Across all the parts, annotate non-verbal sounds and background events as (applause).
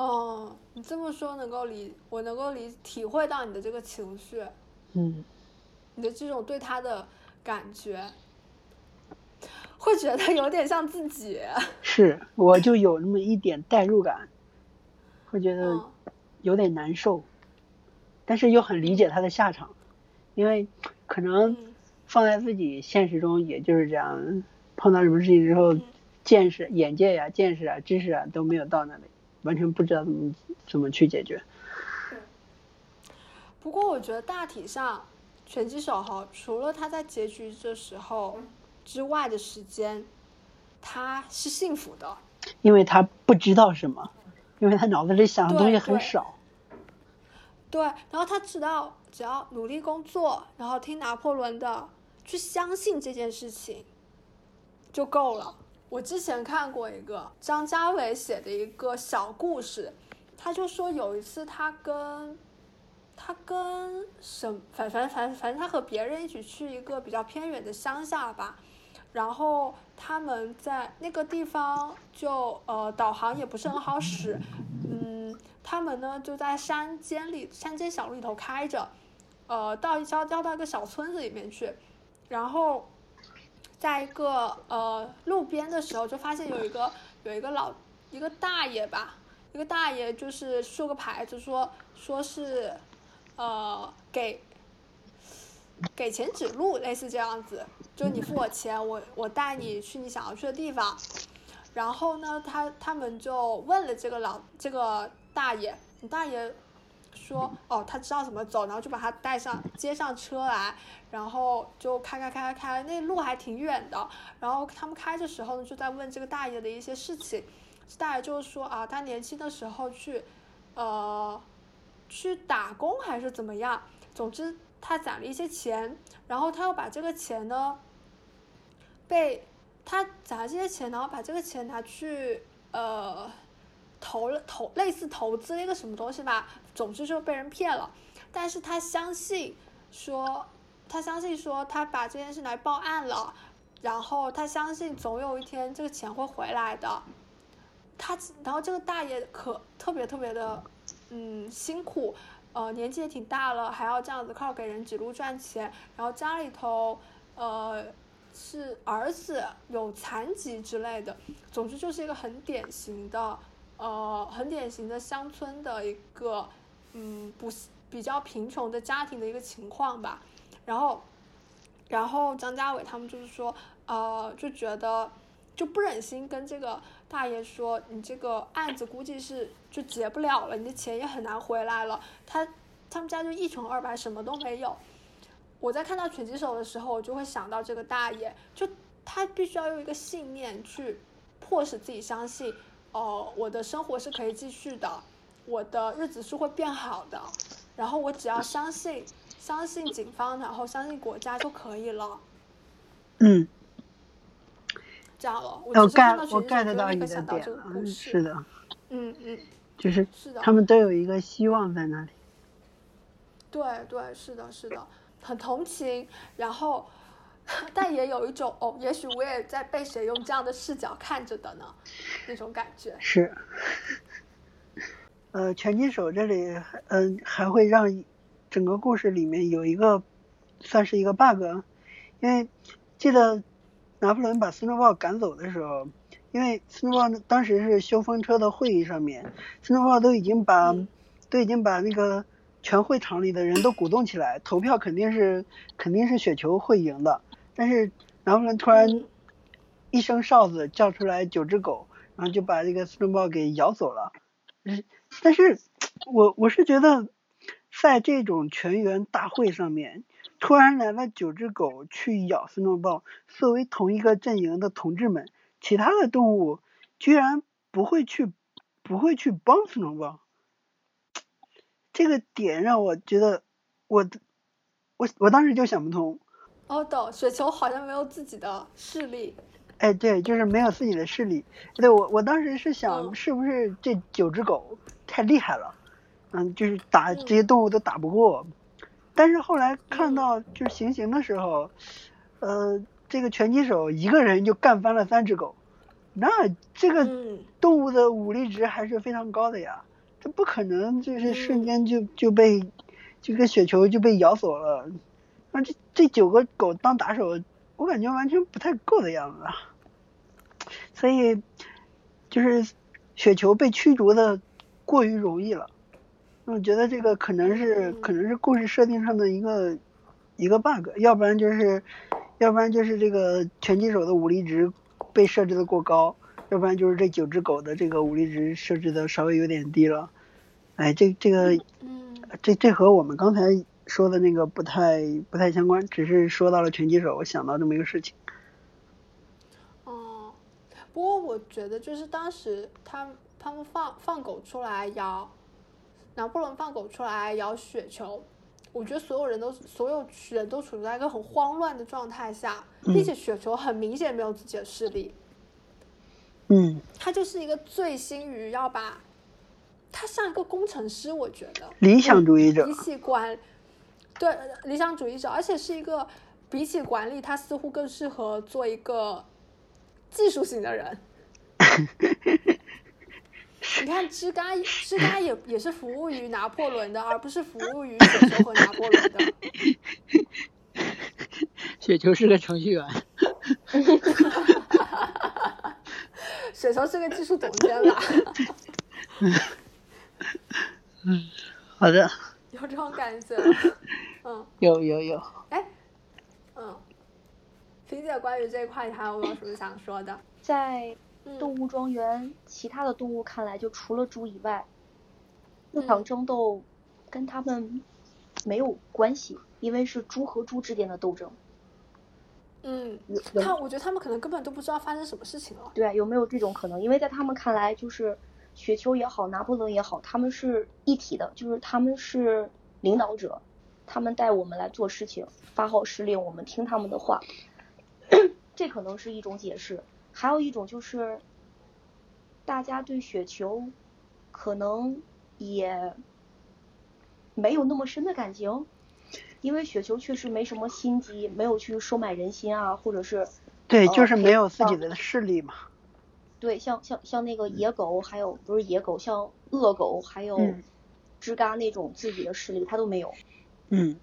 哦，你这么说能够理，我能够理体会到你的这个情绪，嗯，你的这种对他的感觉，会觉得有点像自己。(laughs) 是，我就有那么一点代入感，会觉得嗯。有点难受，但是又很理解他的下场，因为可能嗯。放在自己现实中也就是这样，碰到什么事情之后嗯，见识、眼界呀、见识啊、知识啊都没有到那里，完全不知道怎么怎么去解决。不过我觉得大体上，拳击手哈，除了他在结局的时候之外的时间，他是幸福的。因为他不知道什么，因为他脑子里想的东西很少。对，然后他知道只要努力工作，然后听拿破仑的，去相信这件事情就够了。我之前看过一个张家伟写的一个小故事，他就说有一次他跟他跟什反反反反正他和别人一起去一个比较偏远的乡下吧，然后他们在那个地方就呃导航也不是很好使，嗯，他们呢就在山间里山间小路里头开着，呃到一要要到一个小村子里面去，然后在一个呃路边的时候就发现有一个有一个老一个大爷吧，一个大爷就是竖个牌子说说是呃给给钱指路，类似这样子，就你付我钱，我我带你去你想要去的地方。然后呢，他他们就问了这个老这个大爷，你大爷说哦，他知道怎么走，然后就把他带上接上车来，然后就开开开开开，那路还挺远的。然后他们开的时候呢，就在问这个大爷的一些事情。大爷就是说啊，他年轻的时候去，呃，去打工还是怎么样，总之他攒了一些钱，然后他又把这个钱呢，被他攒了这些钱，然后把这个钱拿去呃投了投类似投资了一个什么东西吧，总之就被人骗了。但是他相信说，他相信说他把这件事来报案了，然后他相信总有一天这个钱会回来的。他然后这个大爷可特别特别的嗯辛苦，呃年纪也挺大了，还要这样子靠给人指路赚钱，然后家里头呃是儿子有残疾之类的，总之就是一个很典型的呃很典型的乡村的一个嗯不比较贫穷的家庭的一个情况吧，然后然后张家伟他们就是说呃就觉得就不忍心跟这个大爷说，你这个案子估计是就结不了了，你的钱也很难回来了。他他们家就一穷二白，什么都没有。我在看到拳击手的时候，我就会想到这个大爷，就他必须要用一个信念去迫使自己相信，哦、我的生活是可以继续的，我的日子是会变好的，然后我只要相信相信警方，然后相信国家就可以了。嗯，这样了，我我只是看 get 我到拳击手 get 就到你的点。是的，嗯嗯，就是是的。他们都有一个希望在那里。对对，是的，是的，很同情，然后，但也有一种哦，也许我也在被谁用这样的视角看着的呢，那种感觉。是，呃，拳击手这里，嗯、还会让整个故事里面有一个算是一个 bug，因为记得拿破仑把斯诺鲍赶走的时候，因为斯诺鲍当时是修风车的会议上面，斯诺鲍都已经把、嗯都已经把那个全会场里的人都鼓动起来，投票肯定是肯定是雪球会赢的，但是拿破仑突然嗯一声哨子叫出来九只狗，然后就把这个斯诺鲍给咬走了。嗯但是我我是觉得，在这种全员大会上面，突然来了九只狗去咬斯诺鲍，作为同一个阵营的同志们，其他的动物居然不会去不会去帮斯诺鲍，这个点让我觉得我我我当时就想不通。哦，懂，雪球好像没有自己的势力。哎，对，就是没有自己的势力。对我，我当时是想，嗯是不是这九只狗太厉害了，嗯，就是打嗯这些动物都打不过。但是后来看嗯到就是行刑的时候，呃，这个拳击手一个人就干翻了三只狗，那这个嗯动物的武力值还是非常高的呀。这不可能，就是瞬间就就被就跟雪球就被咬走了。那这这九个狗当打手，我感觉完全不太够的样子啊。所以就是雪球被驱逐的过于容易了。我觉得这个可能是可能是故事设定上的一个一个 bug，要不然就是要不然就是这个拳击手的武力值被设置的过高，要不然就是这九只狗的这个武力值设置的稍微有点低了。哎，这这个，这这和我们刚才说的那个不太不太相关，只是说到了拳击手，我想到这么一个事情。哦，不过我觉得就是当时他他们放放狗出来咬。拿破仑放狗出来咬雪球，我觉得所有人都所有人都处在一个很慌乱的状态下，并且雪球很明显没有自己的势力。嗯，他就是一个醉心于要把，他像一个工程师，我觉得理想主义者，比起管，对理想主义者，而且是一个比起管理，他似乎更适合做一个技术型的人。(laughs) 你看，芝嘎芝嘎也 (laughs) 也是服务于拿破仑的，而不是服务于雪球和拿破仑的。(laughs) 雪球是个程序员。(laughs) 雪球是个技术总监吧？嗯，好的。有这种感觉？嗯，有有有。哎，嗯，萍姐，关于这一块，你还有没有什么想说的？在。动物庄园，其他的动物看来，就除了猪以外，这场争斗跟他们没有关系，因为是猪和猪之间的斗争。嗯，他我觉得他们可能根本都不知道发生什么事情了。对，有没有这种可能？因为在他们看来，就是雪球也好，拿破仑也好，他们是一体的，就是他们是领导者，他们带我们来做事情，发号施令，我们听他们的话。(clears throat) 这可能是一种解释。还有一种就是，大家对雪球可能也没有那么深的感情，因为雪球确实没什么心机，没有去收买人心啊，或者是对，就是没有自己的势力嘛。对，像像像那个野狗，还有不是野狗，像恶狗，还有吱嘎那种自己的势力，他都没有。嗯。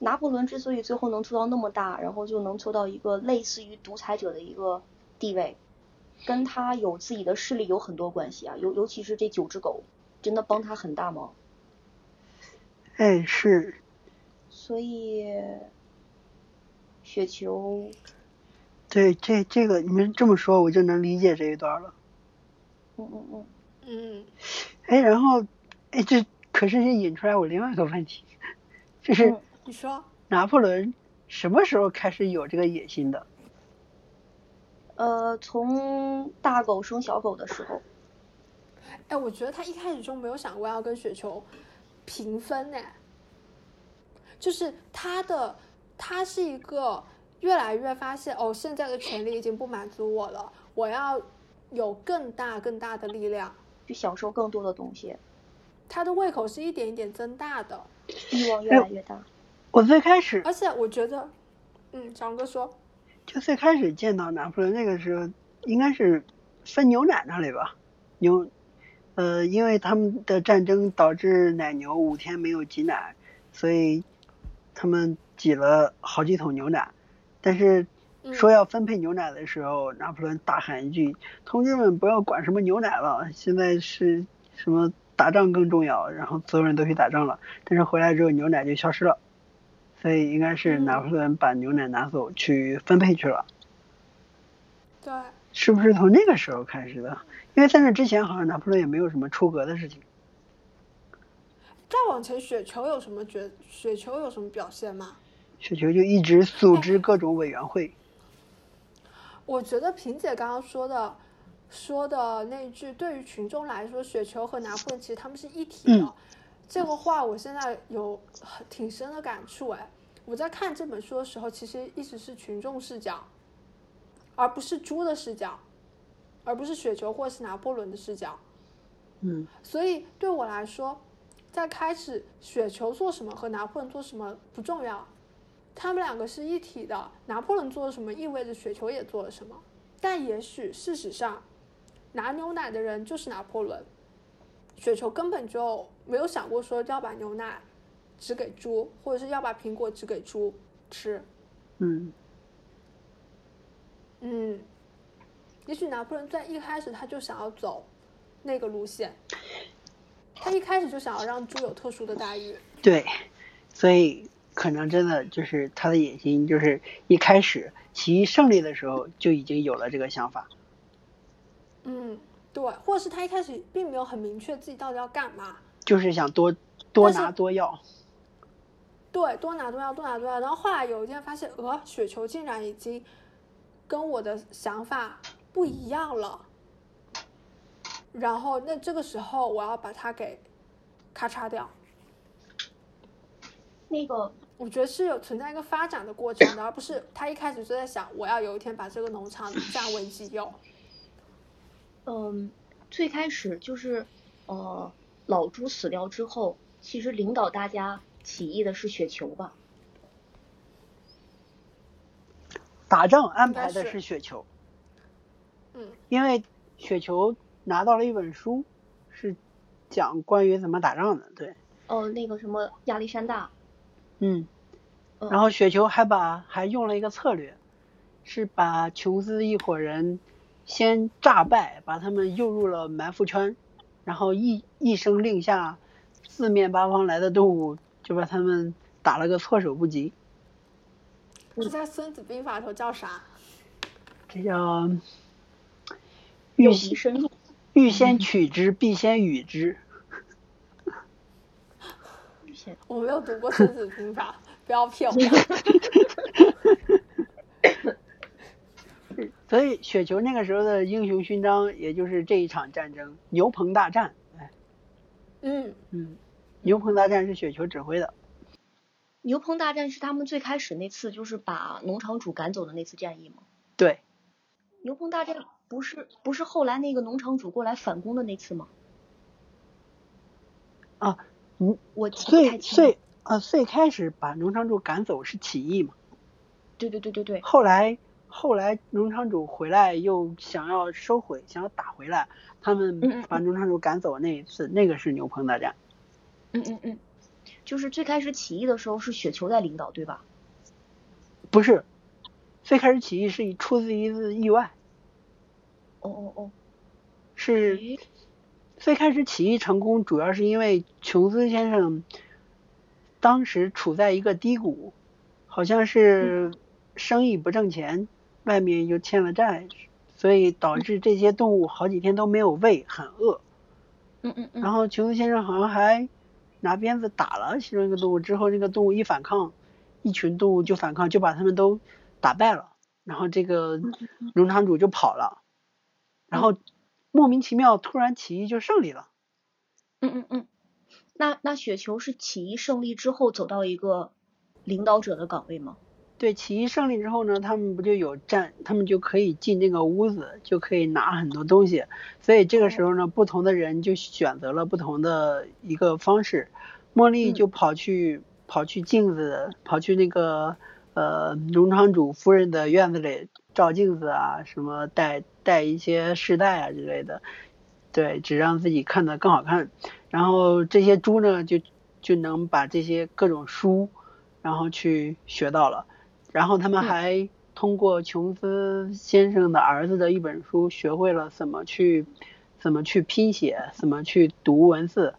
拿破仑之所以最后能做到那么大，然后就能做到一个类似于独裁者的一个。地位跟他有自己的势力有很多关系啊，尤尤其是这九只狗，真的帮他很大忙。哎，是。所以，雪球。对，这这个你们这么说，我就能理解这一段了。嗯嗯嗯嗯。哎，然后，哎，这可是引出来我另外一个问题，就是你说拿破仑什么时候开始有这个野心的？呃，从大狗生小狗的时候，哎，我觉得他一开始就没有想过要跟雪球平分呢。就是他的，他是一个越来越发现，哦，现在的权利已经不满足我了，我要有更大更大的力量，去享受更多的东西。他的胃口是一点一点增大的，欲望越来越大。我最开始，而且我觉得，嗯，长哥说。就最开始见到拿破仑那个时候，应该是分牛奶那里吧，牛，呃，因为他们的战争导致奶牛五天没有挤奶，所以他们挤了好几桶牛奶，但是说要分配牛奶的时候，拿破仑大喊一句：“同志们，不要管什么牛奶了，现在是什么打仗更重要。”然后所有人都去打仗了，但是回来之后牛奶就消失了。所以应该是拿破仑把牛奶拿走去分配去了，对，是不是从那个时候开始的？因为在那之前好像拿破仑也没有什么出格的事情。再往前，雪球有什么觉？雪球有什么表现吗？雪球就一直组织各种委员会。我觉得萍姐刚刚说的说的那句，对于群众来说，雪球和拿破仑其实他们是一体的。这个话我现在有很挺深的感触哎，我在看这本书的时候，其实一直是群众视角，而不是猪的视角，而不是雪球或是拿破仑的视角。嗯，所以对我来说，在开始雪球做什么和拿破仑做什么不重要，他们两个是一体的。拿破仑做了什么，意味着雪球也做了什么。但也许事实上，拿牛奶的人就是拿破仑。雪球根本就没有想过说要把牛奶只给猪，或者是要把苹果只给猪吃。嗯嗯，也许拿破仑在一开始他就想要走那个路线，他一开始就想要让猪有特殊的待遇。对，所以可能真的就是他的野心，就是一开始起义胜利的时候就已经有了这个想法。嗯，对，或者是他一开始并没有很明确自己到底要干嘛，就是想多多拿多要。对，多拿多要，多拿多要。然后后来有一天发现，呃，雪球竟然已经跟我的想法不一样了。然后那这个时候我要把它给咔嚓掉。那个我觉得是有存在一个发展的过程的，而不是他一开始就在想我要有一天把这个农场占为己有。嗯，最开始就是，呃，老朱死掉之后，其实领导大家起义的是雪球吧？打仗安排的是是雪球，嗯因为雪球拿到了一本书，是讲关于怎么打仗的。对，哦，那个什么亚历山大，嗯，嗯然后雪球还把还用了一个策略，是把琼斯一伙人先炸败，把他们诱入了埋伏圈，然后一一声令下，四面八方来的动物就把他们打了个措手不及。这在《孙子兵法》里头叫啥？这叫欲先。欲先取之，必先予之。(laughs) (laughs) 我没有读过《孙子兵法》，不要骗我。所以雪球那个时候的英雄勋章，也就是这一场战争——牛棚大战。哎，嗯，嗯，牛棚大战是雪球指挥的。牛棚大战是他们最开始那次，就是把农场主赶走的那次战役吗？对，牛棚大战不是不是后来那个农场主过来反攻的那次吗？啊，嗯，我最最。呃最开始把农场主赶走是起义嘛，对对对对对，后来后来农场主回来又想要收回，想要打回来，他们把农场主赶走那一次，那个是牛棚大战。嗯嗯嗯，就是最开始起义的时候是雪球在领导，对吧？不是，最开始起义是出自一次意外，哦哦哦，是最开始起义成功，主要是因为琼斯先生当时处在一个低谷，好像是生意不挣钱，外面又欠了债，所以导致这些动物好几天都没有喂，很饿。嗯嗯嗯，然后琼斯先生好像还拿鞭子打了其中一个动物，之后那个动物一反抗，一群动物就反抗，就把他们都打败了。然后这个农场主就跑了，然后莫名其妙突然起义就胜利了。嗯嗯嗯，那那雪球是起义胜利之后走到一个领导者的岗位吗？对，起义胜利之后呢，他们不就有战，他们就可以进那个屋子，就可以拿很多东西。所以这个时候呢，不同的人就选择了不同的一个方式。茉莉就跑去、跑去镜子，跑去那个呃农场主夫人的院子里照镜子啊，什么戴戴一些饰带啊之类的，对，只让自己看得更好看。然后这些猪呢，就就能把这些各种书，然后去学到了。然后他们嗯。还通过琼斯先生的儿子的一本书，学会了怎么去怎么去拼写，怎么去读文字，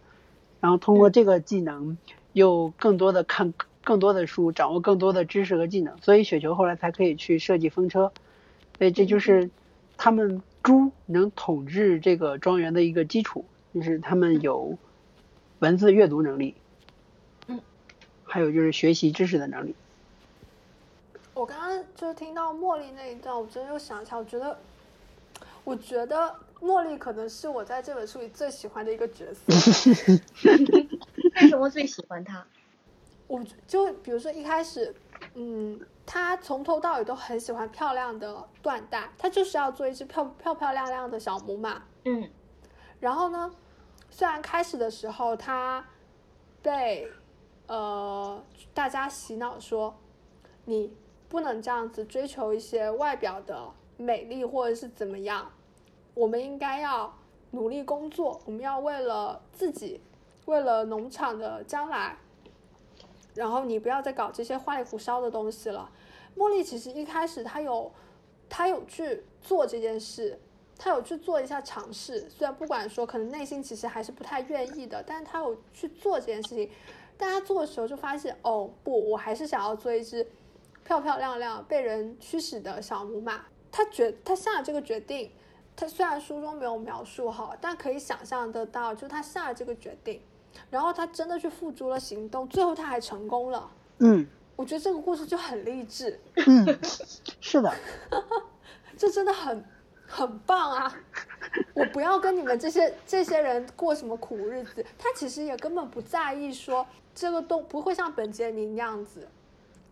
然后通过这个技能，又更多的看更多的书，掌握更多的知识和技能，所以雪球后来才可以去设计风车。所以这就是他们猪能统治这个庄园的一个基础，就是他们有文字阅读能力，嗯，还有就是学习知识的能力。我刚刚就是听到茉莉那一段，我真的又想起来，我觉得，我觉得茉莉可能是我在这本书里最喜欢的一个角色。为什么最喜欢她？我就比如说一开始，嗯，她从头到尾都很喜欢漂亮的缎带，她就是要做一只漂漂漂亮亮的小母马。嗯然后呢，虽然开始的时候她被呃大家洗脑说你不能这样子追求一些外表的美丽或者是怎么样，我们应该要努力工作，我们要为了自己，为了农场的将来，然后你不要再搞这些花里胡哨的东西了。茉莉其实一开始她有，她有去做这件事，她有去做一下尝试，虽然不管说可能内心其实还是不太愿意的，但是她有去做这件事情。但她做的时候就发现，哦不，我还是想要做一只漂漂亮亮、被人驱使的小母马。他决，他下了这个决定。他虽然书中没有描述好，但可以想象得到，就是她下了这个决定，然后他真的去付诸了行动，最后他还成功了。嗯我觉得这个故事就很励志，嗯，是的，(laughs) 这真的很很棒啊！我不要跟你们这些这些人过什么苦日子。他其实也根本不在意说这个动不会像本杰明那样子，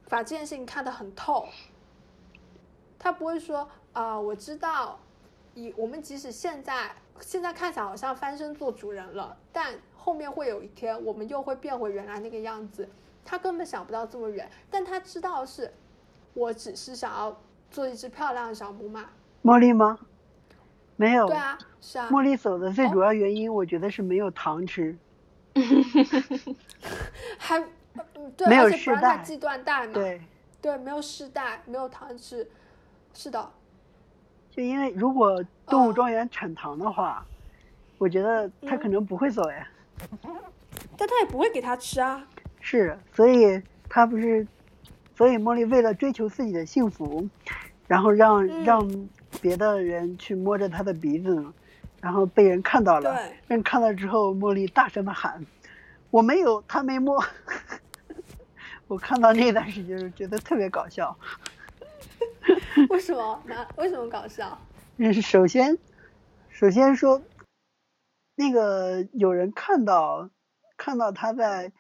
把这件事情看得很透。他不会说啊、我知道，以我们即使现在现在看起来好像翻身做主人了，但后面会有一天我们又会变回原来那个样子。他根本想不到这么远，但他知道是，我只是想要做一只漂亮的小母马。茉莉吗？没有。对啊，是啊，茉莉走的最主要原因，我觉得是没有糖吃。(laughs) 还嗯对，没有而且不让他世代系缎带嘛，对，对，没有世代，没有糖吃，是的，就因为如果动物哦庄园产糖的话，我觉得他可嗯能不会走呀。但他也不会给他吃啊。是，所以他不是，所以茉莉为了追求自己的幸福，然后让、嗯让别的人去摸着他的鼻子，然后被人看到了，对人看到之后，茉莉大声的喊：“我没有，他没摸。”我看到那段时间觉得特别搞笑。(laughs) 为什么？那为什么搞笑？嗯，首先，首先说，那个有人看到，看到他在，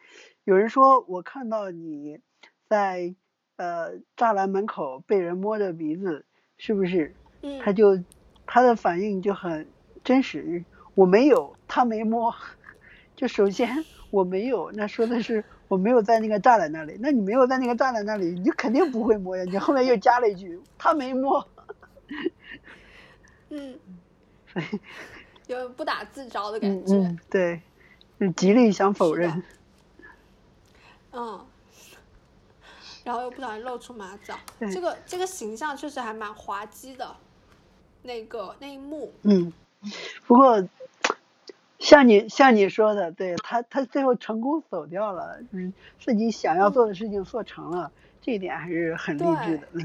有人说我看到你在呃栅栏门口被人摸着鼻子，是不是？嗯，他就他的反应就很真实，我没有，他没摸。(laughs) 就首先我没有，那说的是我没有在那个栅栏那里，那你没有在那个栅栏那里，你就肯定不会摸呀。你后面又加了一句他没摸。嗯，有不打自招的嗯感觉。嗯，对，就极力想否认。嗯，然后又不小心露出马脚，这个这个形象确实还蛮滑稽的，那个那一幕，嗯，不过像你像你说的，对他他最后成功走掉了，嗯，自己想要做的事情做成了，这一点还是很励志的。嗯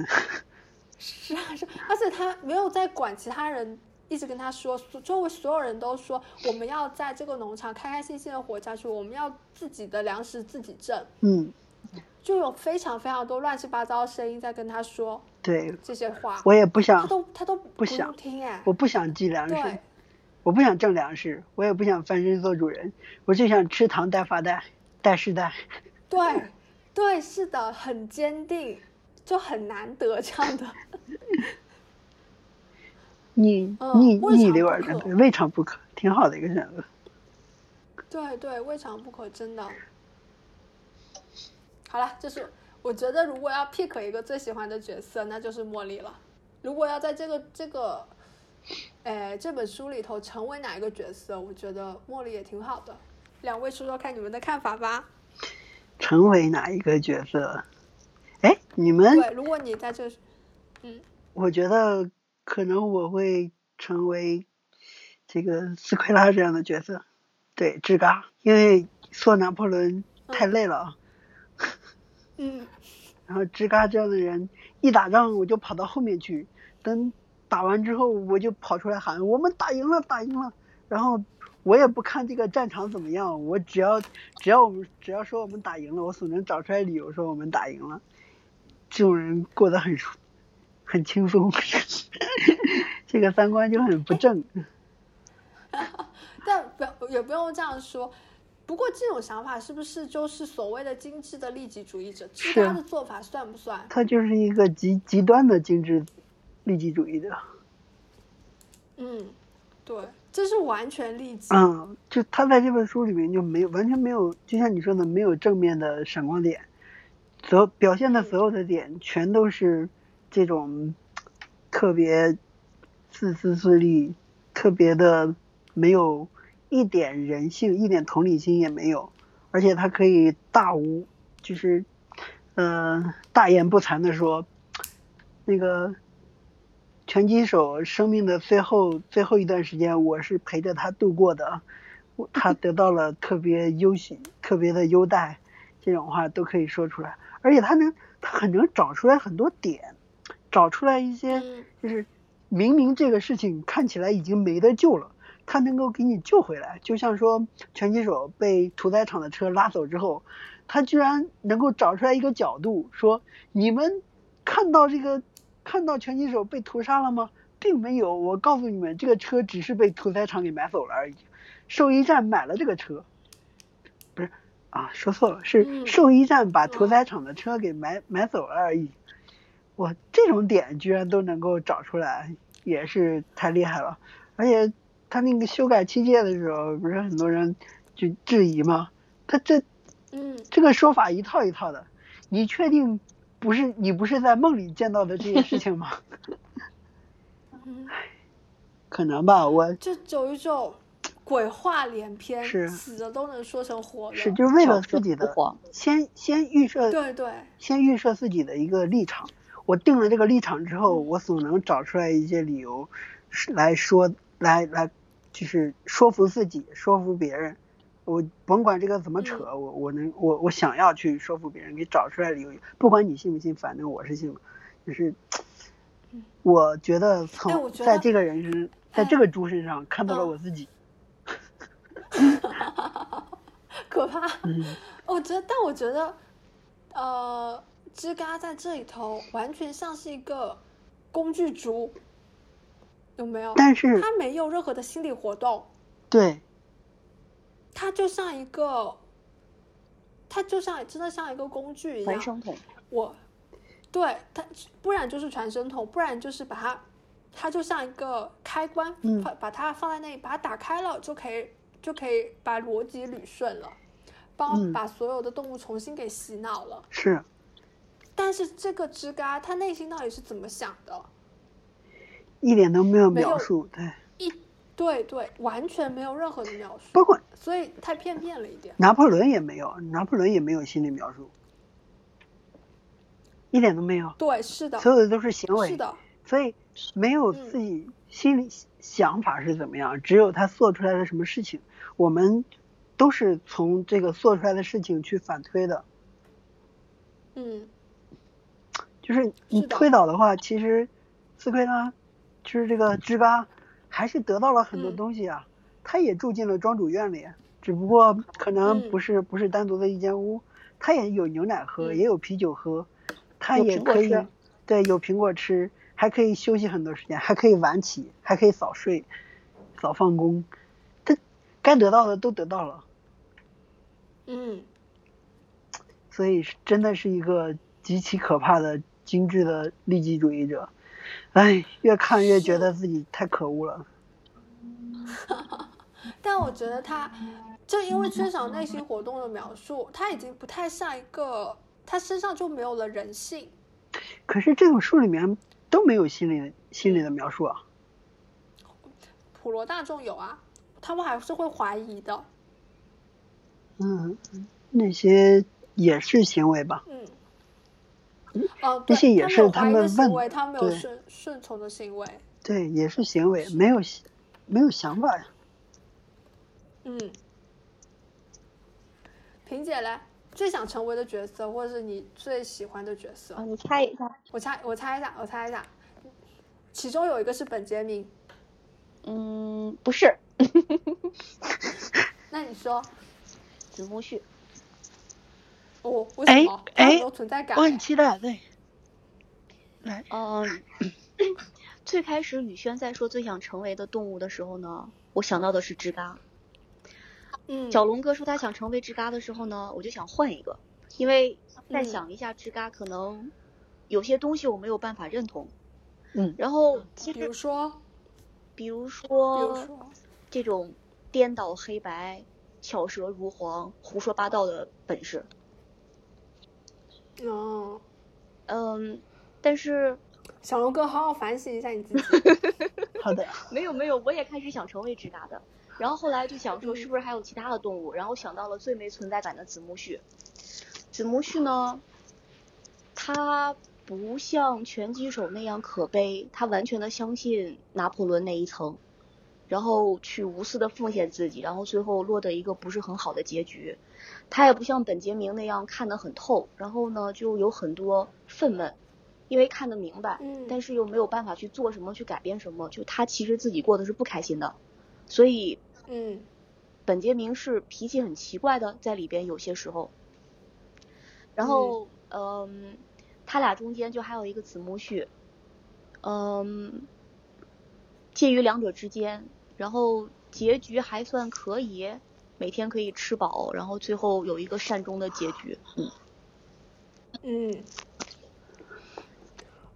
(laughs) 是啊是，而且他没有在管其他人，一直跟他说，所周围所有人都说我们要在这个农场开开心心的活下去，我们要自己的粮食自己挣，嗯，就有非常非常多乱七八糟的声音在跟他说对，这些话，我也不他想，都他都不想听哎，我不想积粮食对，我不想挣粮食，我也不想翻身做主人，我就想吃糖带发带带世代。对 (laughs) 对是的，很坚定，就很难得这样的。逆嗯逆逆流而上，未尝不可，挺好的一个选择。对对，未尝不可，真的。好了，就是我觉得如果要 pick 一个最喜欢的角色，那就是茉莉了。如果要在这个这个，呃，这本书里头成为哪一个角色，我觉得茉莉也挺好的。两位说说看你们的看法吧。成为哪一个角色？哎，你们对，如果你在这，嗯，我觉得可能我会成为这个斯奎拉这样的角色，对，吱嘎，因为做拿破仑太累了，嗯，(laughs) 然后吱嘎这样的人一打仗我就跑到后面去，等打完之后我就跑出来喊我们打赢了，打赢了，然后我也不看这个战场怎么样，我只要只要我们只要说我们打赢了，我总能找出来理由说我们打赢了，这种人过得很舒很轻松，(laughs) 这个三观就很不正。(laughs) 但不要也不用这样说。不过这种想法是不是就是所谓的精致的利己主义者？是其他的做法算不算？他就是一个极极端的精致利己主义的。嗯，对，这是完全利己。嗯，就他在这本书里面就没有完全没有，就像你说的，没有正面的闪光点，所表现的所有的点全都是这种特别自私自利、特别的没有一点人性、一点同理心也没有，而且他可以大无就是，呃，大言不惭的说，那个拳击手生命的最后最后一段时间，我是陪着他度过的，他得到了特别优许、特别的优待，这种话都可以说出来，而且他能，他很能找出来很多点，找出来一些嗯就是明明这个事情看起来已经没得救了。他能够给你救回来，就像说拳击手被屠宰场的车拉走之后，他居然能够找出来一个角度，说你们看到这个看到拳击手被屠杀了吗？并没有，我告诉你们，这个车只是被屠宰场给买走了而已。兽医站买了这个车，不是啊，说错了，是嗯兽医站把屠宰场的车给买买走了而已。我这种点居然都能够找出来，也是太厉害了。而且他那个修改器械的时候，不是很多人就质疑吗？他这嗯，这个说法一套一套的，你确定不是你不是在梦里见到的这些事情吗？嗯可能吧，我就有一种鬼话连篇，是死的都能说成活的。是就是为了自己的先先预设对对，先预设自己的一个立场。我定了这个立场之后，我总能找出来一些理由，是来说来来，就是说服自己，说服别人。我甭管这个怎么扯，我我能我我想要去说服别人，给找出来理由，不管你信不信，反正我是信了。就是我觉得从、在这个人身，在这个猪身上看到了嗯我自己。(laughs) 可怕。嗯，(laughs) 我觉得，但我觉得，呃，吱嘎在这里头完全像是一个工具猪，有没有？但是它没有任何的心理活动，对它就像一个，它就像真的像一个工具一样。传声筒，我，对它，不然就是传声筒，不然就是把它，它就像一个开关，嗯把把它放在那里，把它打开了，就可以就可以把逻辑捋顺了，帮嗯把所有的动物重新给洗脑了。是但是这个吱嘎，他内心到底是怎么想的？一点都没有描述，对，一，对对，完全没有任何的描述，包括所以太片面了一点。拿破仑也没有，拿破仑也没有心理描述，一点都没有，对，是的，所有的都是行为，是的，所以没有嗯自己心里想法是怎么样，只有他做出来的什么事情，我们都是从这个做出来的事情去反推的，嗯，就是你推导的话，其实斯奎拉就是这个吱嘎，还是得到了很多嗯。东西啊，他也住进了庄主院里，只不过可能嗯。不是、不是单独的一间屋，他也有牛奶喝，嗯。也有啤酒喝，他也可以对有苹果吃，还可以休息很多时间，还可以晚起，还可以早睡，早放工，他该得到的都得到了，嗯，所以是真的是一个极其可怕的精致的利己主义者。哎，越看越觉得自己太可恶了。(laughs) 但我觉得他，就因为缺少内心活动的描述，他已经不太像一个，他身上就没有了人性。可是这种书里面都没有心理心理的描述啊。普罗大众有啊，他们还是会怀疑的。嗯，那些也是行为吧？嗯，哦，那对，些也是他他们问行为，他没有对顺顺从的行为。对，也是行为，没有没有想法呀。嗯，萍姐嘞，最想成为的角色，或者是你最喜欢的角色？啊，你猜一下，我猜，我猜一下，我猜一下，其中有一个是本杰明，嗯，不是，(laughs) 那你说，子木旭，哦，为什哎么？哎很有存在感我很哎。期待，对。来，嗯，(clears throat) 最开始宇轩在说最想成为的动物的时候呢，我想到的是吱嘎。嗯，小龙哥说他想成为吱嘎的时候呢，我就想换一个，因为再嗯想一下吱嘎，可能有些东西我没有办法认同。嗯然后其比如说，比如比如说说，这种颠倒黑白、巧舌如簧、胡说八道的本事，嗯，嗯，但是小龙哥，好好反省一下你自己。(laughs) 好的，(laughs) 没有没有，我也开始想成为直嘎的。然后后来就想说，是不是还有其他的动物？然后想到了最没存在感的子木旭。子木旭呢，他不像拳击手那样可悲，他完全的相信拿破仑那一层，然后去无私的奉献自己，然后最后落得一个不是很好的结局。他也不像本杰明那样看得很透，然后呢就有很多愤懑，因为看得明白，但是又没有办法去做什么去改变什么，就他其实自己过得是不开心的，所以。嗯，本杰明是脾气很奇怪的，在里边有些时候。然后，嗯，他俩中间就还有一个子木旭，嗯，介于两者之间，然后结局还算可以，每天可以吃饱，然后最后有一个善终的结局。嗯，嗯，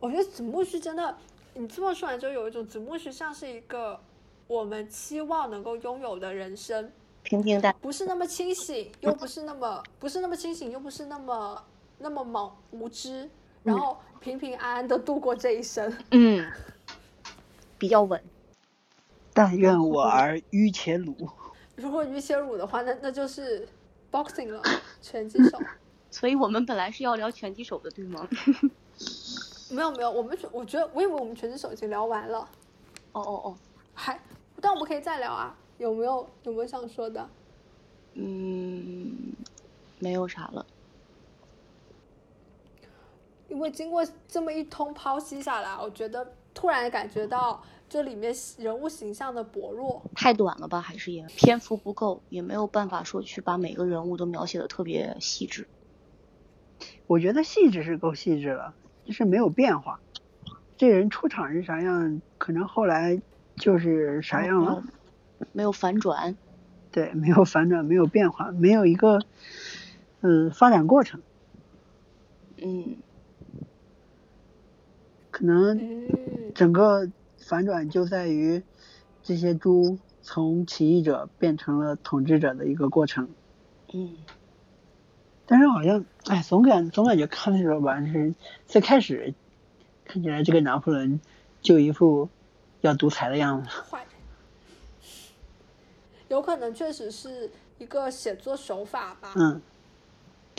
我觉得子木须真的，你这么说来就有一种子木须像是一个。我们期望能够拥有的人生，平平淡，不是那么清醒，又不是那么不是那么清醒，又不是那么那么懵无知，然后平平安安的度过这一生。嗯，比较稳。但愿我儿于且鲁。如果于且鲁的话，那那就是 boxing 了，(laughs) 拳击手。所以我们本来是要聊拳击手的，对吗？(laughs) 没有没有，我们我觉得我以为我们拳击手已经聊完了。哦哦哦，还。但我们可以再聊啊，有没有有没有想说的？嗯，没有啥了。因为经过这么一通剖析下来，我觉得突然感觉到这里面人物形象的薄弱。太短了吧？还是也篇幅不够，也没有办法说去把每个人物都描写的特别细致。我觉得细致是够细致了，就是没有变化。这人出场是啥样，可能后来。就是啥样了？没有反转，对，没有反转，没有变化，没有一个嗯发展过程。嗯，可能整个反转就在于这些猪从起义者变成了统治者的一个过程。嗯，但是好像哎，总感总感觉看的时候吧，就是最开始看起来这个拿破仑就一副。要独裁的样子，坏，有可能确实是一个写作手法吧。嗯，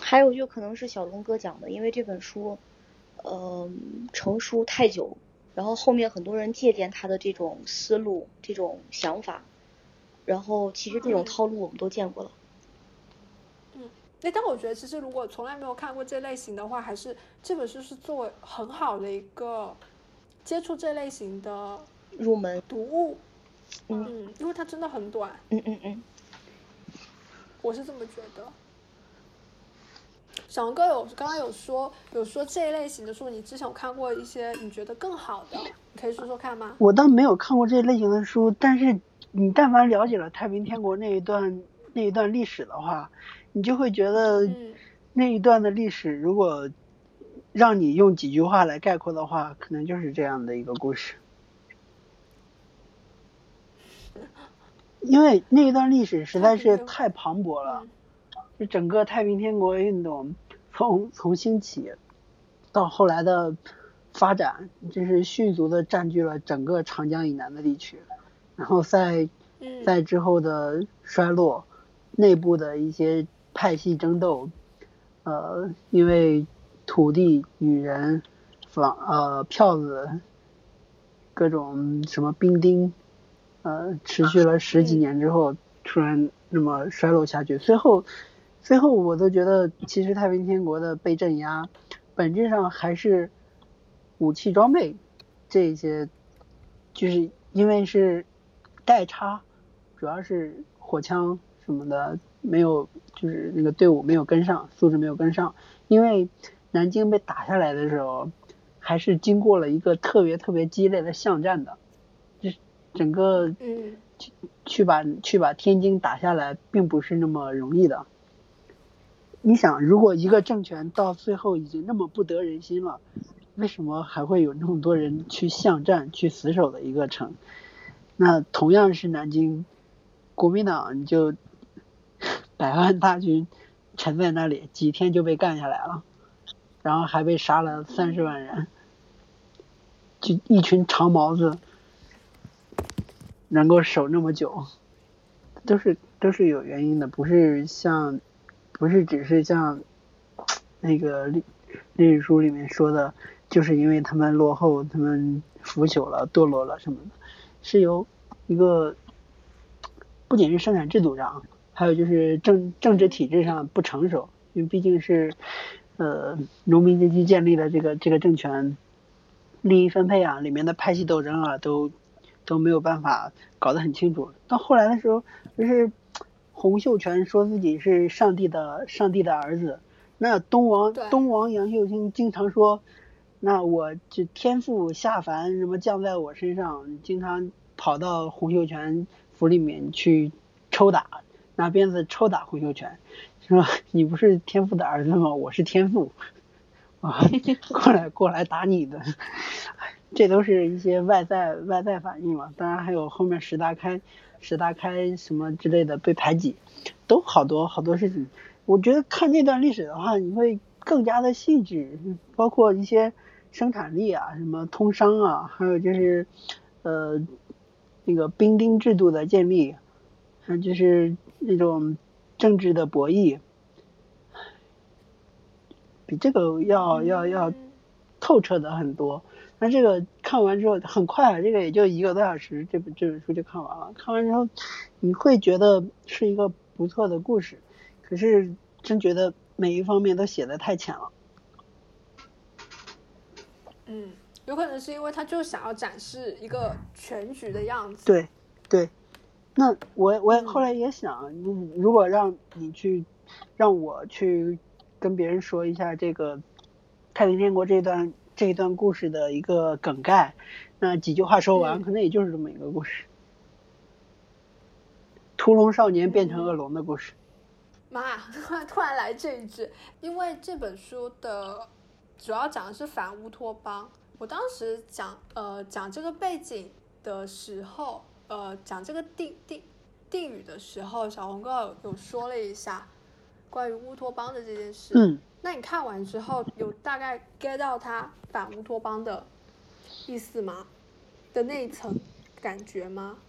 还有就可能是小龙哥讲的，因为这本书，嗯，成书太久，然后后面很多人借鉴他的这种思路、这种想法，然后其实这种套路我们都见过了。嗯，哎，但我觉得其实如果从来没有看过这类型的话，还是这本书是作为很好的一个接触这类型的。入门读物，嗯，因为它真的很短，嗯嗯嗯，我是这么觉得。小王哥有刚刚有说有说这一类型的书，你之前有看过一些你觉得更好的，你可以说说看吗？我倒没有看过这类型的书，但是你但凡了解了太平天国那一段那一段历史的话，你就会觉得那一段的历史，如果让你用几句话来概括的话，可能就是这样的一个故事。因为那一段历史实在是太磅礴了，就整个太平天国运动从从兴起到后来的发展，就是迅速的占据了整个长江以南的地区，然后在在之后的衰落，内部的一些派系争斗，呃，因为土地、女人、房呃票子，各种什么兵丁。呃，持续了十几年之后，突然那么衰落下去。最后，最后我都觉得，其实太平天国的被镇压，本质上还是武器装备这些，就是因为是代差，主要是火枪什么的没有，就是那个队伍没有跟上，素质没有跟上。因为南京被打下来的时候，还是经过了一个特别特别激烈的巷战的。就是整个去去把去把天津打下来，并不是那么容易的。你想，如果一个政权到最后已经那么不得人心了，为什么还会有那么多人去巷战、去死守的一个城？那同样是南京，国民党就 (laughs) 百万大军沉在那里，几天就被干下来了，然后还被杀了三十万人，就一群长毛子。能够守那么久，都是都是有原因的，不是像，不是只是像那个历历史书里面说的，就是因为他们落后，他们腐朽了、堕落了什么的，是由一个不仅是生产制度上，还有就是政政治体制上不成熟，因为毕竟是呃农民阶级建立的这个这个政权，利益分配啊，里面的派系斗争啊，都都没有办法搞得很清楚。到后来的时候，就是洪秀全说自己是上帝的上帝的儿子，那东王东王杨秀清经常说，那我就天赋下凡什么降在我身上，经常跑到洪秀全府里面去抽打，拿鞭子抽打洪秀全，说 (laughs) 你不是天赋的儿子吗？我是天赋，(laughs) 啊，过来过来打你的，这都是一些外在外在反应嘛。当然还有后面石达开、石达开什么之类的被排挤，都好多好多事情。我觉得看这段历史的话，你会更加的细致，包括一些生产力啊，什么通商啊，还有就是呃那个兵丁制度的建立，还有就是那种政治的博弈，比这个要要要嗯透彻的很多。那这个看完之后很快啊，这个也就一个多小时，这本这本书就看完了。看完之后，你会觉得是一个不错的故事，可是真觉得每一方面都写的太浅了。嗯，有可能是因为他就想要展示一个全局的样子。对，对。那我我嗯后来也想，嗯如果让你去，让我去跟别人说一下这个太平天国这段这一段故事的一个梗概，那几句话说完，嗯可能也就是这么一个故事。屠龙少年变成恶龙的故事。妈，突 (laughs) 然突然来这一句，因为这本书的主要讲的是反乌托邦。我当时讲呃讲这个背景的时候，呃讲这个定定定语的时候，小红哥有有说了一下关于乌托邦的这件事。嗯，那你看完之后，有大概 get 到他反乌托邦的意思吗？的那一层感觉吗？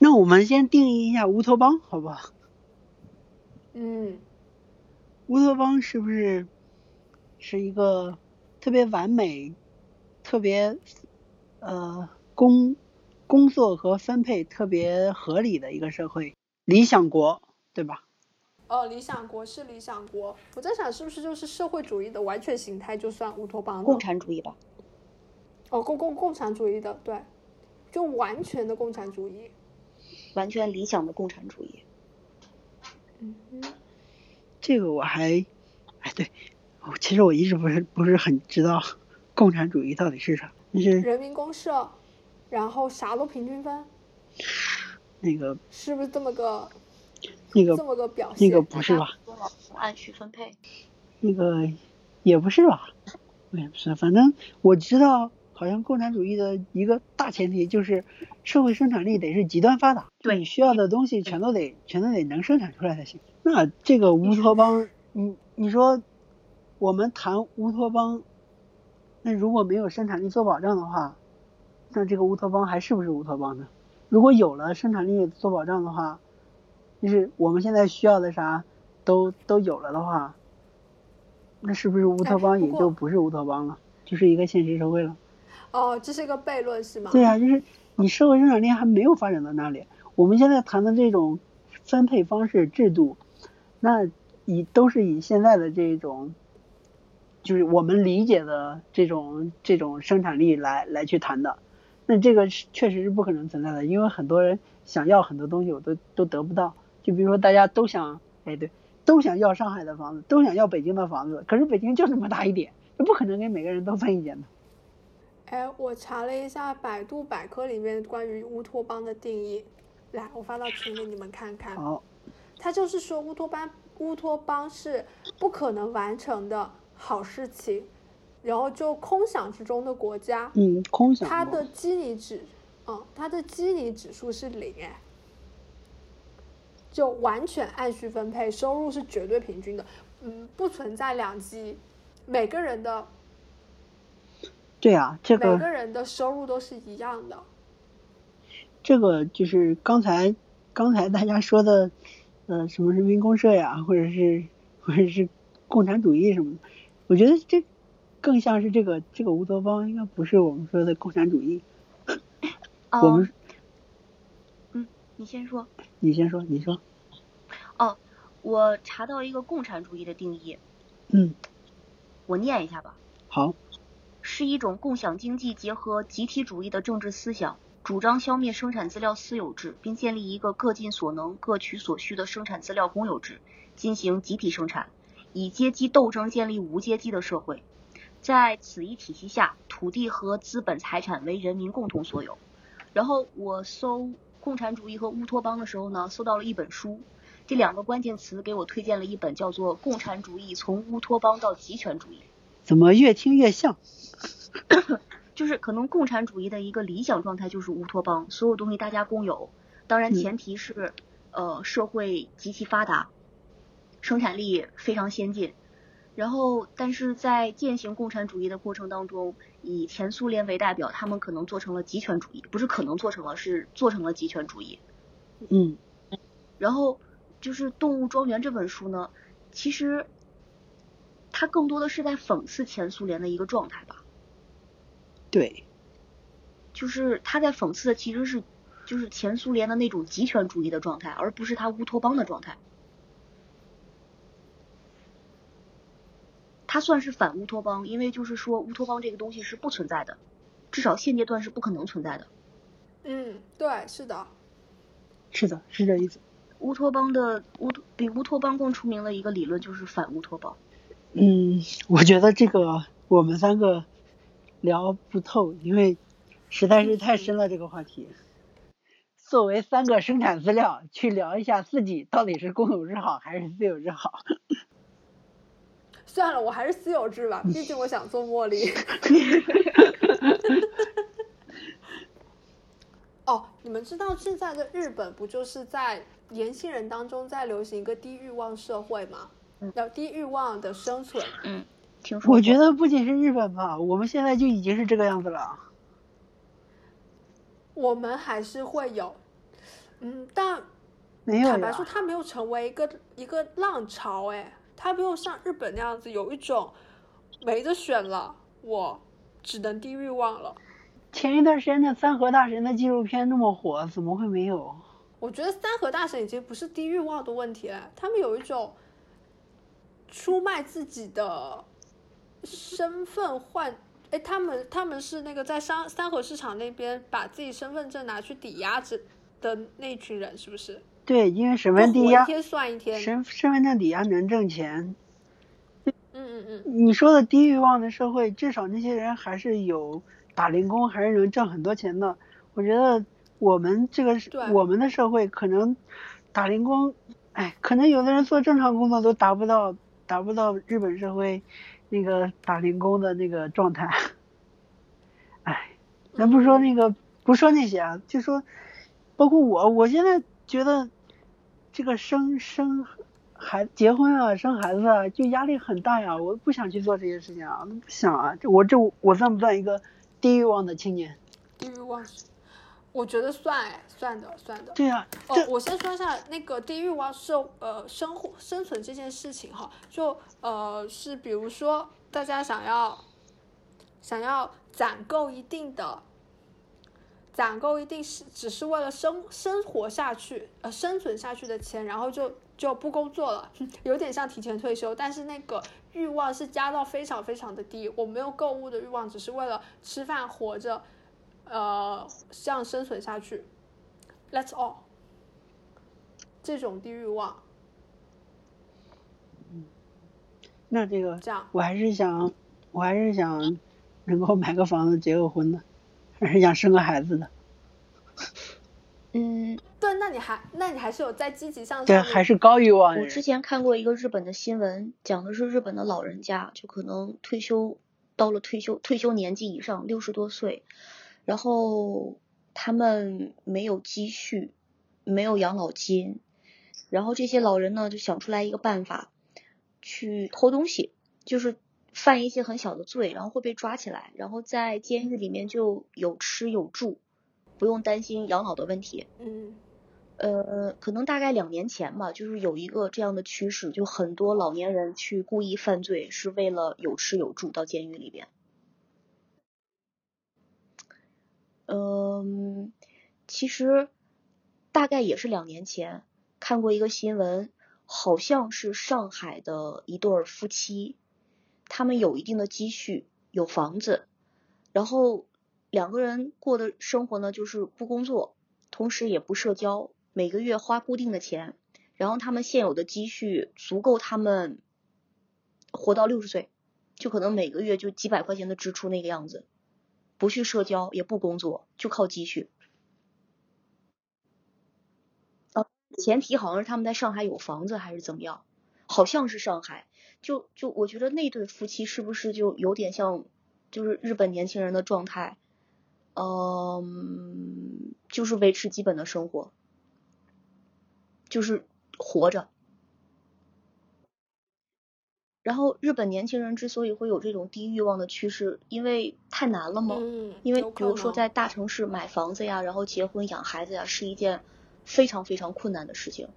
那我们先定义一下乌托邦，好不好？嗯乌托邦是不是是一个特别完美、特别呃工工作和分配特别合理的一个社会理想国，对吧？哦，理想国是理想国，我在想是不是就是社会主义的完全形态就算乌托邦呢？共产主义吧。哦，共共共产主义的，对，就完全的共产主义。完全理想的共产主义。嗯哼，这个我还，哎，对，我其实我一直不是不是很知道 (laughs) 共产主义到底是啥，就是人民公社，然后啥都平均分，那个是不是这么个那个这么个表现？那个不是吧？按需分配。那个也不是吧？我也不是，反正我知道，好像共产主义的一个大前提就是社会生产力得是极端发达，对你需要的东西全都得全都得能生产出来才行。那这个乌托邦，你你说我们谈乌托邦，那如果没有生产力做保障的话，那这个乌托邦还是不是乌托邦呢？如果有了生产力做保障的话，就是我们现在需要的啥都都有了的话，那是不是乌托邦也就不是乌托邦了，就是一个现实社会了？哦，这是一个悖论是吗？对呀、就是你社会生产力还没有发展到那里，我们现在谈的这种分配方式制度，那以都是以现在的这种，就是我们理解的这种这种生产力来来去谈的，那这个是确实是不可能存在的，因为很多人想要很多东西，我都都得不到。就比如说大家都想，哎对，都想要上海的房子，都想要北京的房子，可是北京就那么大一点，这不可能给每个人都分一间的。哎，我查了一下百度百科里面关于乌托邦的定义，来，我发到群里你们看看。好，它就是说乌托邦，乌托邦是不可能完成的好事情，然后就空想之中的国家，嗯，空想它的基尼指，嗯，它的基尼指数是零，哎，就完全按需分配，收入是绝对平均的，嗯，不存在两极，每个人的对啊，这个每个人的收入都是一样的。这个就是刚才刚刚才大家说的，呃，什么人民公社呀，或者是或者是共产主义什么的，我觉得这更像是这个这个乌托邦，应该不是我们说的共产主义。哦、我们嗯，你先说。你先说，你说。哦，我查到一个共产主义的定义，嗯，我念一下吧。好，是一种共享经济结合集体主义的政治思想，主张消灭生产资料私有制，并建立一个各尽所能、各取所需的生产资料公有制，进行集体生产，以阶级斗争建立无阶级的社会。在此一体系下，土地和资本财产为人民共同所有。然后我搜共产主义和乌托邦的时候呢，搜到了一本书，这两个关键词给我推荐了一本叫做《共产主义从乌托邦到极权主义》。怎么越听越像？(coughs) 就是可能共产主义的一个理想状态就是乌托邦，所有东西大家共有，当然前提是、呃社会极其发达，生产力非常先进。然后，但是在践行共产主义的过程当中，以前苏联为代表，他们可能做成了极权主义，不是可能做成了，是做成了极权主义。嗯然后就是《动物庄园》这本书呢，其实它更多的是在讽刺前苏联的一个状态吧。对，就是他在讽刺的其实是就是前苏联的那种极权主义的状态，而不是他乌托邦的状态。他算是反乌托邦，因为就是说乌托邦这个东西是不存在的，至少现阶段是不可能存在的。嗯，对，是的，是的，是这意思。乌托邦的乌托比乌托邦更出名的一个理论就是反乌托邦。嗯，我觉得这个我们三个聊不透，因为实在是太深了这个话题。作为三个生产资料，去聊一下自己到底是公有制好还是私有制好。算了，我还是私有制吧，毕竟我想做茉莉。(laughs) 哦，你们知道现在的日本不就是在年轻人当中在流行一个低欲望社会吗？要低欲望的生存。嗯，听说我觉得不仅是日本吧，我们现在就已经是这个样子了。我们还是会有，嗯，但没有坦白说，呀，它没有成为一个一个浪潮，哎，它没有像日本那样子有一种没得选了，我只能低欲望了。前一段时间的三河大神的纪录片那么火，怎么会没有？我觉得三河大神已经不是低欲望的问题了，他们有一种出卖自己的身份换，哎，他们他们是那个在三三河市场那边把自己身份证拿去抵押着的那群人，是不是？对，因为身就份抵押，一天算一天。身身份证抵押能挣钱。嗯嗯嗯，你说的低欲望的社会，至少那些人还是有打零工，还是能挣很多钱的。我觉得我们这个我们的社会可能打零工，哎，可能有的人做正常工作都达不到达不到日本社会那个打零工的那个状态。哎，咱不说那个，不说那些啊，就说包括我，我现在觉得这个生生孩结婚啊，生孩子啊，就压力很大呀。我不想去做这些事情啊，不想啊。这我这我算不算一个低欲望的青年？低欲望，我觉得算哎，算的算的。对呀、哦，我先说一下那个低欲望是呃生活生存这件事情哈，就呃是比如说大家想要想要攒够一定的攒够一定是只是为了生生活下去呃生存下去的钱，然后就就不工作了，(laughs) 有点像提前退休，但是那个欲望是加到非常非常的低，我没有购物的欲望，只是为了吃饭活着，呃这样生存下去。Let's all。这种低欲望，嗯那这个这样我还是想，我还是想能够买个房子、结个婚的，还是想生个孩子的。嗯，对，那你还那你还是有在积极向对，上对，还是高欲望的人。我之前看过一个日本的新闻，讲的是日本的老人家，就可能退休到了退休退休年纪以上，六十多岁，然后他们没有积蓄，没有养老金，然后这些老人呢就想出来一个办法，去偷东西，就是犯一些很小的罪，然后会被抓起来，然后在监狱里面就有吃有住，不用担心养老的问题。嗯呃，可能大概两年前吧，就是有一个这样的趋势，就很多老年人去故意犯罪，是为了有吃有住到监狱里边。嗯，其实大概也是两年前看过一个新闻，好像是上海的一对夫妻，他们有一定的积蓄，有房子，然后两个人过的生活呢，就是不工作，同时也不社交。每个月花固定的钱，然后他们现有的积蓄足够他们活到六十岁，就可能每个月就几百块钱的支出那个样子，不去社交也不工作，就靠积蓄。哦，前提好像是他们在上海有房子还是怎么样？好像是上海。就就我觉得那对夫妻是不是就有点像，就是日本年轻人的状态，嗯，就是维持基本的生活。就是活着，然后日本年轻人之所以会有这种低欲望的趋势，因为太难了吗？嗯，因为比如说在大城市买房子呀，然后结婚养孩子呀，是一件非常非常困难的事情。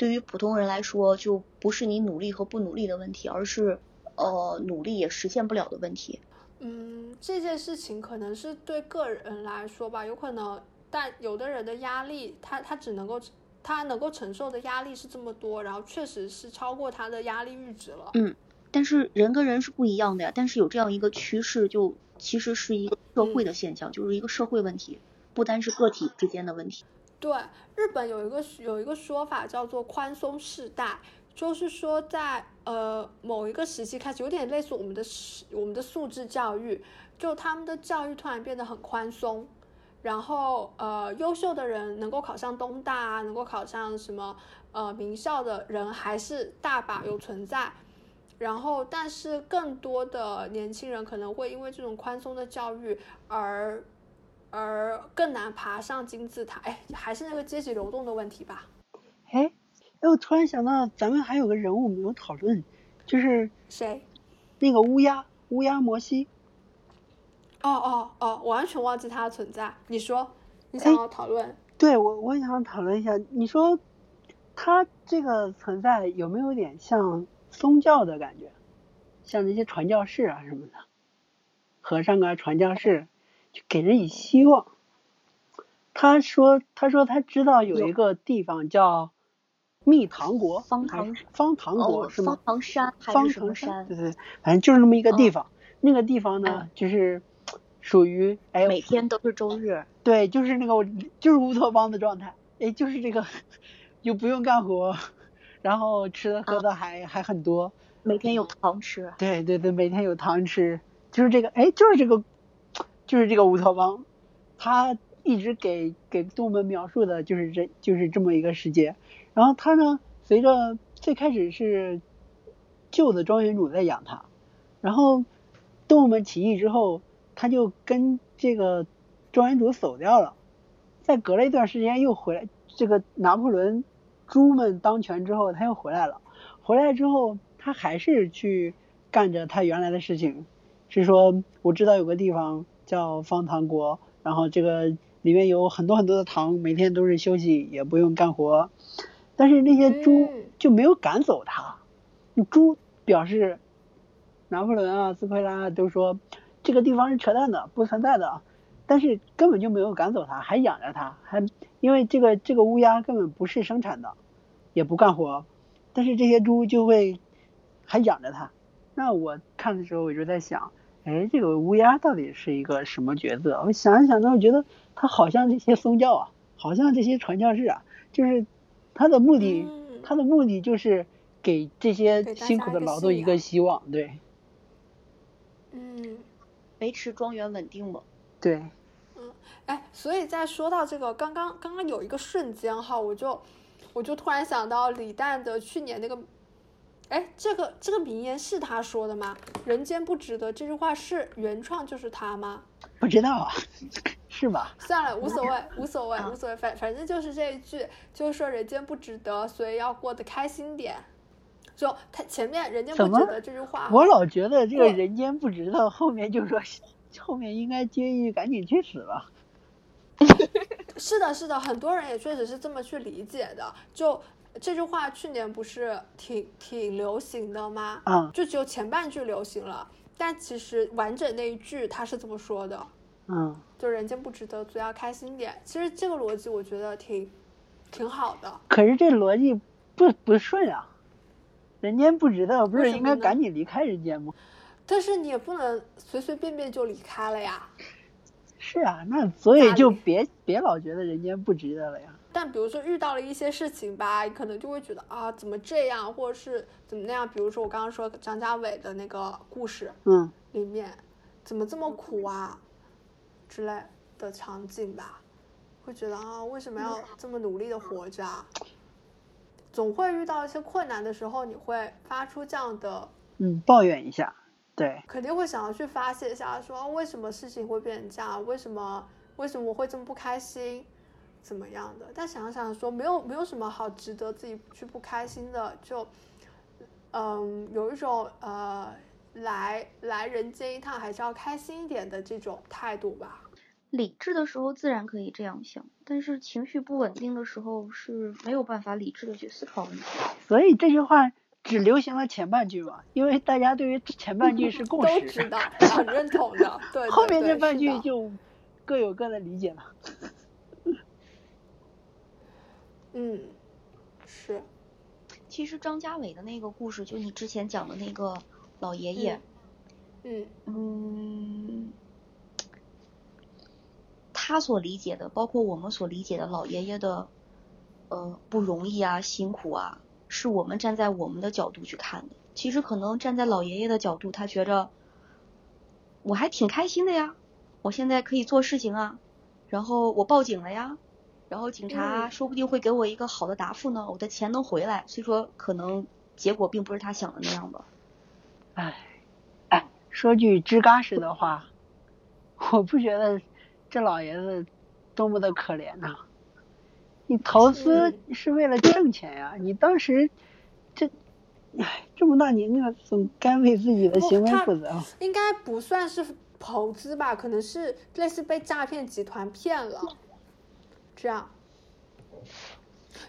对于普通人来说，就不是你努力和不努力的问题，而是呃努力也实现不了的问题。嗯，这件事情可能是对个人来说吧，有可能，但有的人的压力，他他只能够。他能够承受的压力是这么多，然后确实是超过他的压力阈值了。嗯，但是人跟人是不一样的呀。但是有这样一个趋势，就其实是一个社会的现象，就是一个社会问题，不单是个体之间的问题。对，日本有一个有一个说法叫做宽松世代，就是说在呃某一个时期开始，有点类似我们的我们的素质教育，就他们的教育突然变得很宽松。然后，呃，优秀的人能够考上东大啊，能够考上什么呃名校的人还是大把有存在。然后，但是更多的年轻人可能会因为这种宽松的教育而而更难爬上金字塔。哎，还是那个阶级流动的问题吧。哎，哎，我突然想到，咱们还有个人物没有讨论，就是谁？那个乌鸦，乌鸦摩西。哦哦哦！完全忘记他的存在。你说，你想要讨论？对我，我想讨论一下。你说，他这个存在有没有点像宗教的感觉？像那些传教士啊什么的，和尚啊传教士，就给人以希望。他说，他说他知道有一个地方叫蜜糖国，方糖方糖国是吗？方糖山方糖山，对对，反正就是那么一个地方。那个地方呢，就是。属于哎，每天都是周日，对，就是那个就是乌托邦的状态，哎，就是这个，(laughs) 又不用干活，(laughs) 然后吃的喝的还还很多，每天有糖吃，对对对，每天有糖吃，就是这个，哎，就是这个，就是这个乌托邦，他一直给给动物们描述的就是这就是这么一个世界，然后他呢，随着最开始是旧的庄园主在养它，然后动物们起义之后。他就跟这个庄园主走掉了，再隔了一段时间又回来。这个拿破仑猪们当权之后，他又回来了。回来之后，他还是去干着他原来的事情，是说我知道有个地方叫方糖国，然后这个里面有很多很多的糖，每天都是休息，也不用干活。但是那些猪就没有赶走他。猪表示，拿破仑啊、斯奎拉都说。这个地方是扯淡的，不存在的，但是根本就没有赶走它，还养着它，还因为这个这个乌鸦根本不是生产的，也不干活，但是这些猪就会还养着它。那我看的时候我就在想，哎，这个乌鸦到底是一个什么角色？我想一想呢，我觉得他好像这些宗教啊，好像这些传教士啊，就是他的目的，他的目的就是给这些辛苦的劳动一个希望，对。嗯。维持庄园稳定嘛？对，嗯，哎，所以在说到这个，刚刚刚刚有一个瞬间哈，我就我就突然想到李诞的去年那个，哎，这个这个名言是他说的吗？人间不值得这句话是原创就是他吗？不知道啊，(laughs) 是吧？算了，无所谓，(laughs) 无所谓，无所谓，反反正就是这一句，就是说人间不值得，所以要过得开心点。就他前面人间不值得这句话，我老觉得这个人间不值得，后面就说后面应该接一句赶紧去死吧。(laughs) 是的，是的，很多人也确实是这么去理解的。就这句话，去年不是挺挺流行的吗？嗯就只有前半句流行了，但其实完整那一句他是这么说的，嗯，就人间不值得，总要开心点。其实这个逻辑我觉得挺挺好的。可是这逻辑不不顺啊。人间不值得，不是应该赶紧离开人间吗？但是你也不能随随便便就离开了呀。是啊，那所以就别别老觉得人间不值得了呀。但比如说遇到了一些事情吧，可能就会觉得啊，怎么这样，或者是怎么那样。比如说我刚刚说张家伟的那个故事嗯，里面，怎么这么苦啊之类的场景吧，会觉得啊，为什么要这么努力的活着啊？总会遇到一些困难的时候，你会发出这样的，嗯，抱怨一下，对，肯定会想要去发泄一下，说、啊为什么事情会变成这样？为什么为什么我会这么不开心？怎么样的？但想想说，没有没有什么好值得自己去不开心的，就嗯，有一种呃，来来人间一趟还是要开心一点的这种态度吧。理智的时候自然可以这样想，但是情绪不稳定的时候是没有办法理智的去思考问题。所以这句话只流行了前半句吧，因为大家对于前半句是共识，(laughs) 都知道，(laughs) 很认同的。对对后面这半句就各有各的理解了。嗯，是，其实张家伟的那个故事，就你之前讲的那个老爷爷，嗯。嗯，他所理解的，包括我们所理解的老爷爷的，呃，不容易啊，辛苦啊，是我们站在我们的角度去看的。其实可能站在老爷爷的角度，他觉着我还挺开心的呀，我现在可以做事情啊，然后我报警了呀，然后警察嗯说不定会给我一个好的答复呢，我的钱能回来。所以说，可能结果并不是他想的那样吧。唉，哎，说句吱嘎实的话，我不觉得这老爷子多么的可怜呐、你投资嗯是为了挣钱呀、你当时这，唉，这么大年龄了，总该为自己的行为负责啊。应该不算是投资吧，可能是类似被诈骗集团骗了，这样，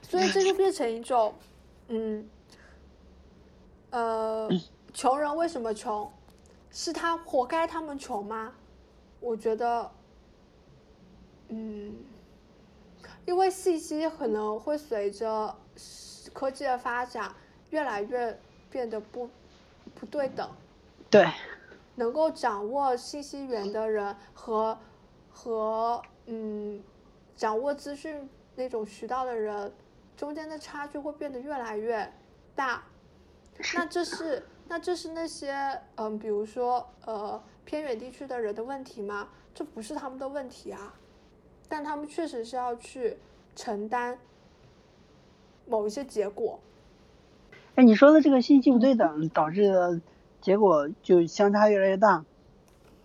所以这就变成一种，嗯，呃，穷人为什么穷？是他活该他们穷吗？我觉得，嗯，因为信息可能会随着科技的发展越来越变得不不对等。对，能够掌握信息源的人和和嗯掌握资讯那种渠道的人中间的差距会变得越来越大。那这是那这是那些嗯，比如说呃偏远地区的人的问题吗？这不是他们的问题啊，但他们确实是要去承担某一些结果。哎，你说的这个信息不对等导致的结果就相差越来越大，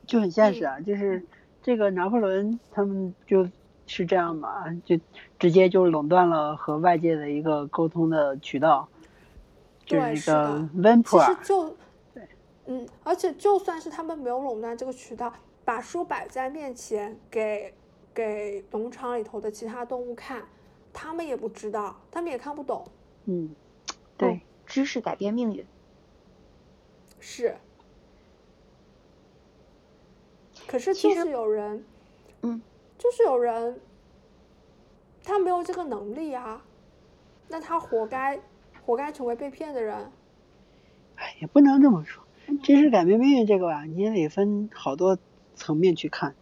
就很现实啊。就是这个拿破仑他们就是这样嘛，就直接就垄断了和外界的一个沟通的渠道，就对是是一个的温普尔。其实就，嗯，而且就算是他们没有垄断这个渠道，把书摆在面前给给农场里头的其他动物看，他们也不知道，他们也看不懂。嗯，对哦，知识改变命运。是，可是其实就是有人，嗯，就是有人，他没有这个能力啊，那他活该，活该成为被骗的人。哎，也不能这么说。知识改变命运这个吧，你也得分好多层面去看。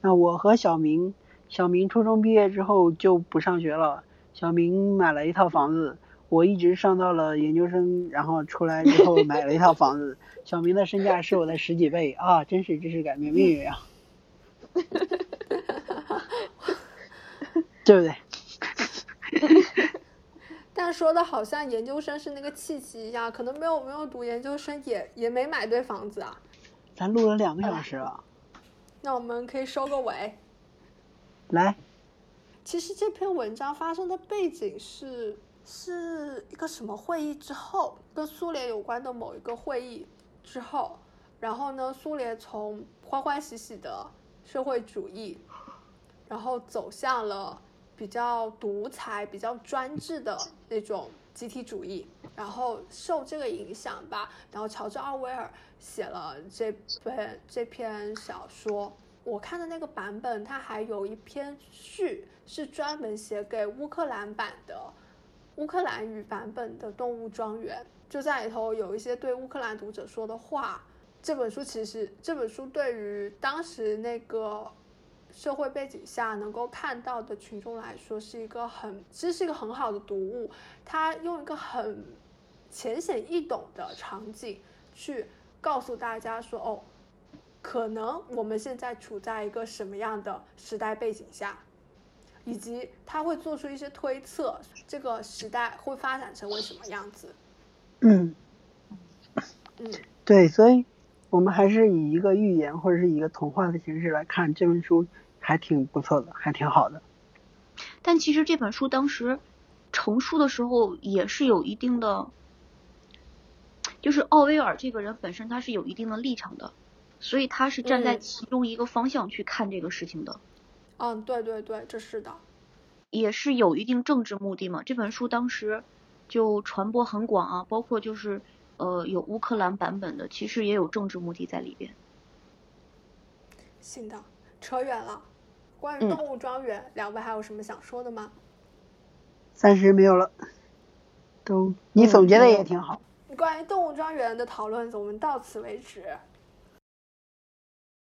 那我和小明，小明初中毕业之后就不上学了，小明买了一套房子，我一直上到了研究生，然后出来之后买了一套房子，(laughs) 小明的身价是我的十几倍啊，真是知识改变命运啊，(laughs) 对不对？(laughs) 但说的好像研究生是那个契机一样，可能没有没有读研究生也也没买对房子啊。咱录了两个小时了，那我们可以收个尾。来，其实这篇文章发生的背景是是一个什么会议之后，跟苏联有关的某一个会议之后，然后呢，苏联从欢欢喜喜的社会主义，然后走向了比较独裁、比较专制的那种集体主义。然后受这个影响吧，然后乔治奥威尔写了这本这篇小说。我看的那个版本，它还有一篇序是专门写给乌克兰版的乌克兰语版本的《动物庄园》，就在里头有一些对乌克兰读者说的话。这本书其实，这本书对于当时那个社会背景下能够看到的群众来说，是一个很，其实是一个很好的读物。它用一个很浅显易懂的场景去告诉大家说，哦。可能我们现在处在一个什么样的时代背景下，以及他会做出一些推测，这个时代会发展成为什么样子？嗯，嗯，对，所以我们还是以一个寓言或者是一个童话的形式来看这本书，还挺不错的，还挺好的。但其实这本书当时成书的时候也是有一定的，就是奥威尔这个人本身他是有一定的立场的。所以他是站在其中一个方向去看这个事情的，嗯，对对对，这是的，也是有一定政治目的嘛。这本书当时就传播很广啊，包括就是呃有乌克兰版本的，其实也有政治目的在里边。行的，扯远了。关于动物庄园，两位还有什么想说的吗？暂时没有了，都你总结的也挺好。关于动物庄园的讨论，我们到此为止。